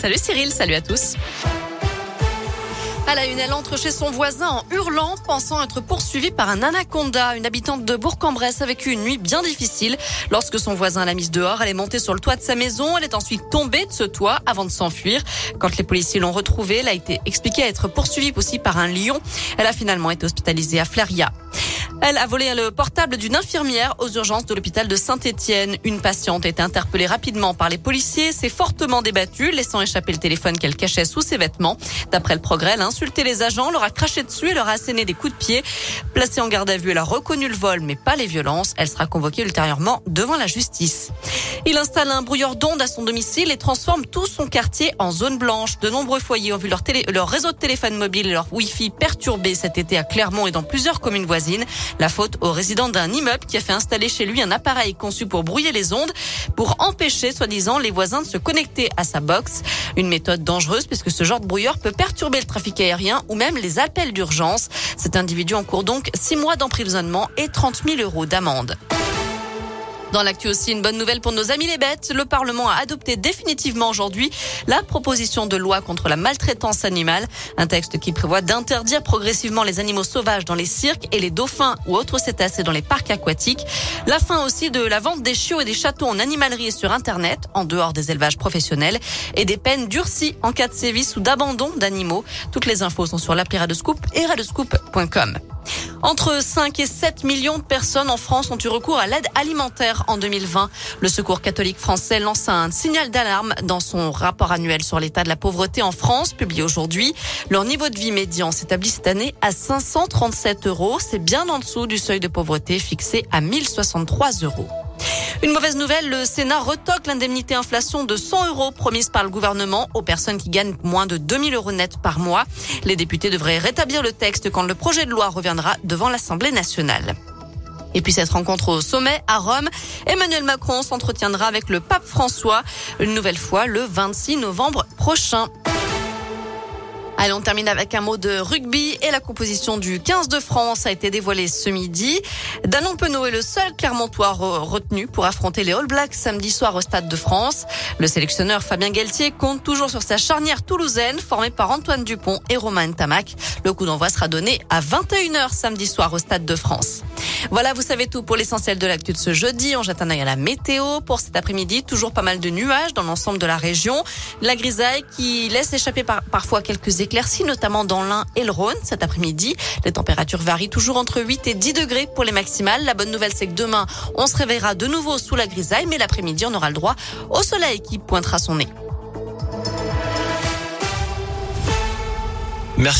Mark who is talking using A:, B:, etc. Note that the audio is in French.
A: Salut Cyril, salut à tous. À la une, elle entre chez son voisin en hurlant, pensant être poursuivie par un anaconda. Une habitante de Bourg-en-Bresse a vécu une nuit bien difficile. Lorsque son voisin l'a mise dehors, elle est montée sur le toit de sa maison. Elle est ensuite tombée de ce toit avant de s'enfuir. Quand les policiers l'ont retrouvée, elle a été expliquée être poursuivie aussi par un lion. Elle a finalement été hospitalisée à Flaria. Elle a volé le portable d'une infirmière aux urgences de l'hôpital de Saint-Étienne. Une patiente a été interpellée rapidement par les policiers, s'est fortement débattue, laissant échapper le téléphone qu'elle cachait sous ses vêtements. D'après le progrès, elle a insulté les agents, leur a craché dessus et leur a asséné des coups de pied. Placée en garde à vue, elle a reconnu le vol, mais pas les violences. Elle sera convoquée ultérieurement devant la justice. Il installe un brouilleur d'ondes à son domicile et transforme tout son quartier en zone blanche. De nombreux foyers ont vu leur, réseau de téléphone mobile et leur Wi-Fi perturbés cet été à Clermont et dans plusieurs communes voisines. La faute au résident d'un immeuble qui a fait installer chez lui un appareil conçu pour brouiller les ondes pour empêcher, soi-disant, les voisins de se connecter à sa box. Une méthode dangereuse puisque ce genre de brouilleur peut perturber le trafic aérien ou même les appels d'urgence. Cet individu encourt donc six mois d'emprisonnement et 30 000 euros d'amende. Dans l'actu aussi, une bonne nouvelle pour nos amis les bêtes. Le Parlement a adopté définitivement aujourd'hui la proposition de loi contre la maltraitance animale. Un texte qui prévoit d'interdire progressivement les animaux sauvages dans les cirques et les dauphins ou autres cétacés dans les parcs aquatiques. La fin aussi de la vente des chiots et des chatons en animalerie et sur Internet, en dehors des élevages professionnels, et des peines durcies en cas de sévices ou d'abandon d'animaux. Toutes les infos sont sur l'appli Radescoop et radescoop.com. Entre 5 et 7 millions de personnes en France ont eu recours à l'aide alimentaire en 2020. Le Secours catholique français lance un signal d'alarme dans son rapport annuel sur l'état de la pauvreté en France, publié aujourd'hui. Leur niveau de vie médian s'établit cette année à 537 euros. C'est bien en dessous du seuil de pauvreté fixé à 1063 euros. Une mauvaise nouvelle, le Sénat retoque l'indemnité inflation de 100 euros promise par le gouvernement aux personnes qui gagnent moins de 2000 euros net par mois. Les députés devraient rétablir le texte quand le projet de loi reviendra devant l'Assemblée nationale. Et puis cette rencontre au sommet à Rome, Emmanuel Macron s'entretiendra avec le pape François une nouvelle fois le 26 novembre prochain. Allez, on termine avec un mot de rugby et la composition du 15 de France a été dévoilée ce midi. Danon Penaud est le seul Clermontois retenu pour affronter les All Blacks samedi soir au Stade de France. Le sélectionneur Fabien Galtier compte toujours sur sa charnière toulousaine formée par Antoine Dupont et Romain Tamac. Le coup d'envoi sera donné à 21h samedi soir au Stade de France. Voilà, vous savez tout pour l'essentiel de l'actu de ce jeudi. On jette un œil à la météo pour cet après-midi. Toujours pas mal de nuages dans l'ensemble de la région. La grisaille qui laisse échapper parfois quelques éclaircies, notamment dans l'Ain et le Rhône cet après-midi. Les températures varient toujours entre 8 et 10 degrés pour les maximales. La bonne nouvelle, c'est que demain, on se réveillera de nouveau sous la grisaille, mais l'après-midi, on aura le droit au soleil qui pointera son nez. Merci.